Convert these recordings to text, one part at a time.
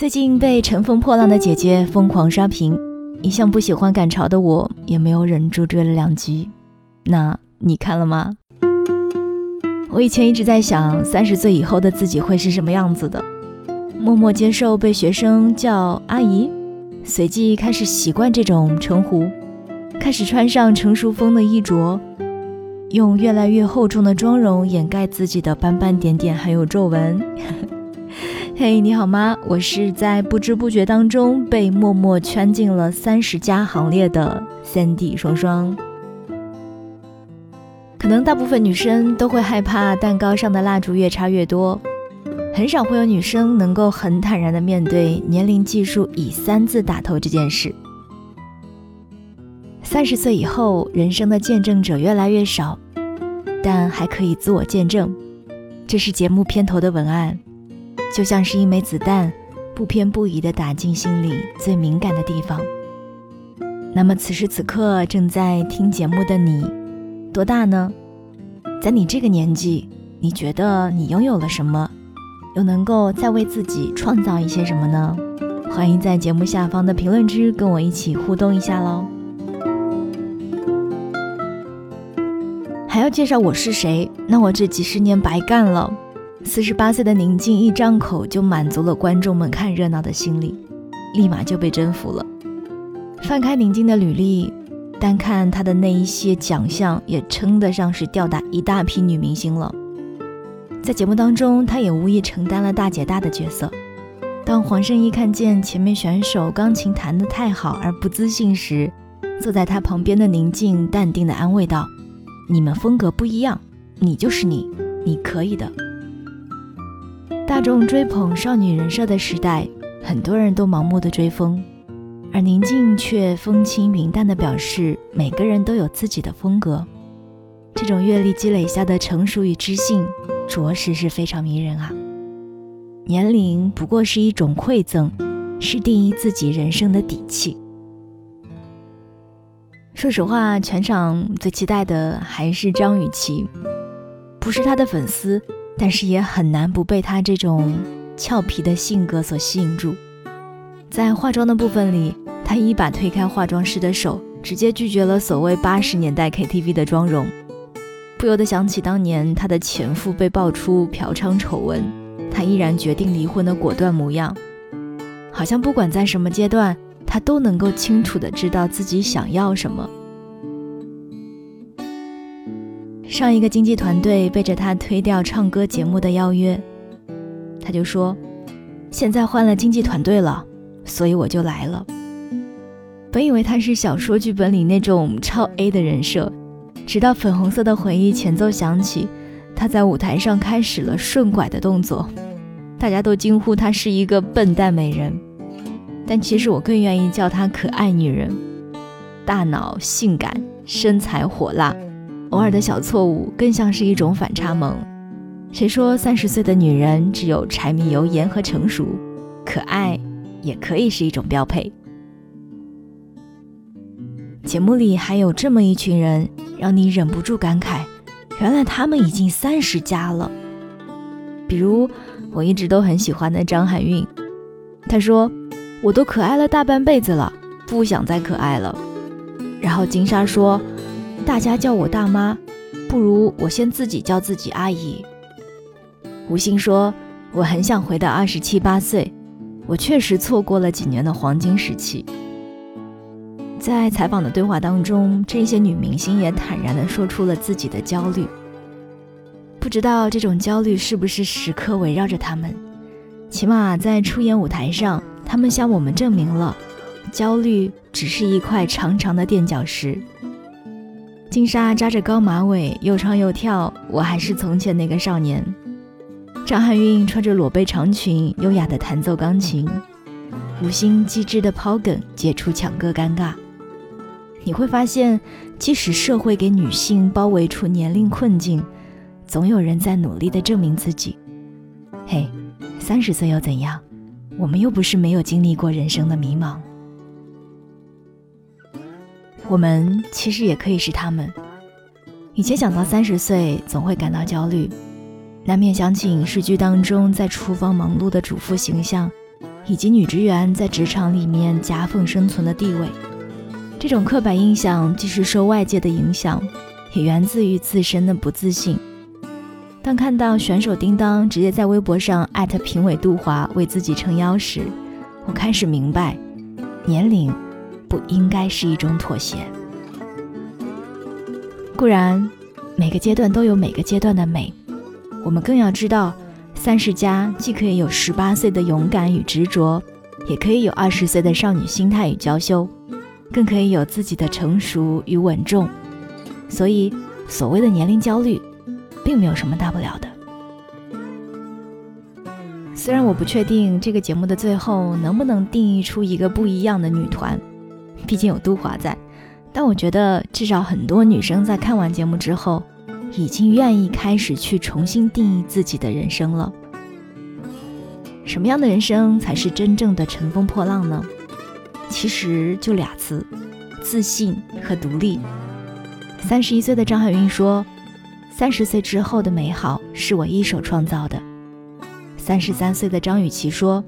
最近被乘风破浪的姐姐疯狂刷屏，一向不喜欢赶潮的我也没有忍住追了两集。那你看了吗？我以前一直在想，三十岁以后的自己会是什么样子的？默默接受被学生叫阿姨，随即开始习惯这种称呼，开始穿上成熟风的衣着，用越来越厚重的妆容掩盖自己的斑斑点点还有皱纹。嘿，你好吗？我是在不知不觉当中被默默圈进了三十加行列的三 D 双双。可能大部分女生都会害怕蛋糕上的蜡烛越插越多，很少会有女生能够很坦然的面对年龄计数以三字打头这件事。三十岁以后，人生的见证者越来越少，但还可以自我见证。这是节目片头的文案。就像是一枚子弹，不偏不倚地打进心里最敏感的地方。那么此时此刻正在听节目的你，多大呢？在你这个年纪，你觉得你拥有了什么？又能够再为自己创造一些什么呢？欢迎在节目下方的评论区跟我一起互动一下喽。还要介绍我是谁？那我这几十年白干了。四十八岁的宁静一张口就满足了观众们看热闹的心理，立马就被征服了。翻开宁静的履历，单看她的那一些奖项，也称得上是吊打一大批女明星了。在节目当中，她也无意承担了大姐大的角色。当黄圣依看见前面选手钢琴弹得太好而不自信时，坐在他旁边的宁静淡定地安慰道：“你们风格不一样，你就是你，你可以的。”大众追捧少女人设的时代，很多人都盲目的追风，而宁静却风轻云淡的表示，每个人都有自己的风格。这种阅历积累下的成熟与知性，着实是非常迷人啊！年龄不过是一种馈赠，是定义自己人生的底气。说实话，全场最期待的还是张雨绮，不是她的粉丝。但是也很难不被她这种俏皮的性格所吸引住。在化妆的部分里，她一把推开化妆师的手，直接拒绝了所谓八十年代 KTV 的妆容。不由得想起当年她的前夫被爆出嫖娼丑闻，她依然决定离婚的果断模样。好像不管在什么阶段，她都能够清楚的知道自己想要什么。上一个经纪团队背着他推掉唱歌节目的邀约，他就说：“现在换了经纪团队了，所以我就来了。”本以为他是小说剧本里那种超 A 的人设，直到《粉红色的回忆》前奏响起，他在舞台上开始了顺拐的动作，大家都惊呼他是一个笨蛋美人。但其实我更愿意叫她可爱女人，大脑性感，身材火辣。偶尔的小错误更像是一种反差萌。谁说三十岁的女人只有柴米油盐和成熟？可爱也可以是一种标配。节目里还有这么一群人，让你忍不住感慨：原来他们已经三十加了。比如我一直都很喜欢的张含韵，她说：“我都可爱了大半辈子了，不想再可爱了。”然后金莎说。大家叫我大妈，不如我先自己叫自己阿姨。吴昕说：“我很想回到二十七八岁，我确实错过了几年的黄金时期。”在采访的对话当中，这些女明星也坦然地说出了自己的焦虑。不知道这种焦虑是不是时刻围绕着她们？起码在出演舞台上，她们向我们证明了，焦虑只是一块长长的垫脚石。金莎扎着高马尾，又唱又跳，我还是从前那个少年。张含韵穿着裸背长裙，优雅地弹奏钢琴。吴昕机智的抛梗，解除抢歌尴尬。你会发现，即使社会给女性包围出年龄困境，总有人在努力地证明自己。嘿，三十岁又怎样？我们又不是没有经历过人生的迷茫。我们其实也可以是他们。以前想到三十岁，总会感到焦虑，难免想起影视剧当中在厨房忙碌的主妇形象，以及女职员在职场里面夹缝生存的地位。这种刻板印象既是受外界的影响，也源自于自身的不自信。当看到选手叮当直接在微博上艾特评委杜华为自己撑腰时，我开始明白，年龄不应该是一种妥协。固然，每个阶段都有每个阶段的美，我们更要知道，三十加既可以有十八岁的勇敢与执着，也可以有二十岁的少女心态与娇羞，更可以有自己的成熟与稳重。所以，所谓的年龄焦虑。并没有什么大不了的。虽然我不确定这个节目的最后能不能定义出一个不一样的女团，毕竟有杜华在，但我觉得至少很多女生在看完节目之后，已经愿意开始去重新定义自己的人生了。什么样的人生才是真正的乘风破浪呢？其实就俩字：自信和独立。三十一岁的张海韵说。三十岁之后的美好是我一手创造的。三十三岁的张雨绮说：“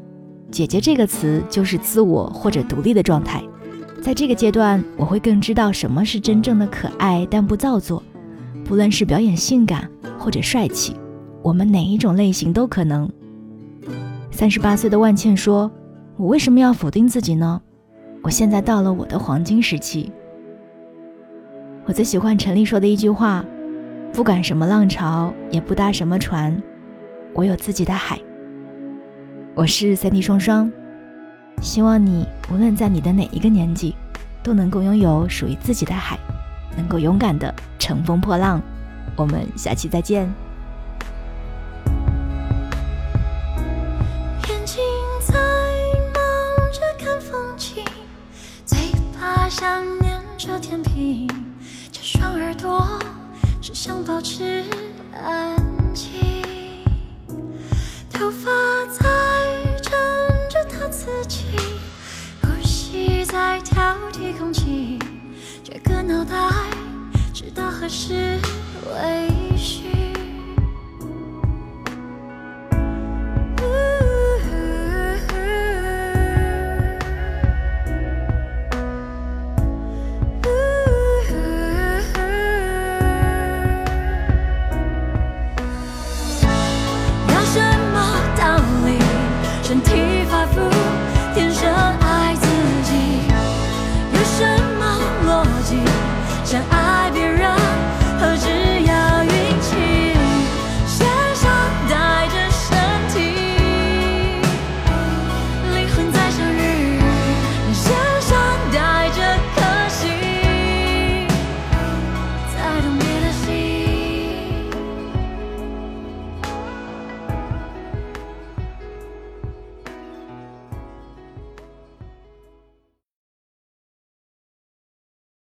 姐姐这个词就是自我或者独立的状态。在这个阶段，我会更知道什么是真正的可爱但不造作。不论是表演性感或者帅气，我们哪一种类型都可能。”三十八岁的万茜说：“我为什么要否定自己呢？我现在到了我的黄金时期。”我最喜欢陈粒说的一句话。不管什么浪潮，也不搭什么船，我有自己的海。我是三 D 双双，希望你无论在你的哪一个年纪，都能够拥有属于自己的海，能够勇敢的乘风破浪。我们下期再见。眼睛在忙着看风景，嘴巴想念着甜品，这双耳朵。只想保持安静，提空气，这个脑袋知道何时为虚。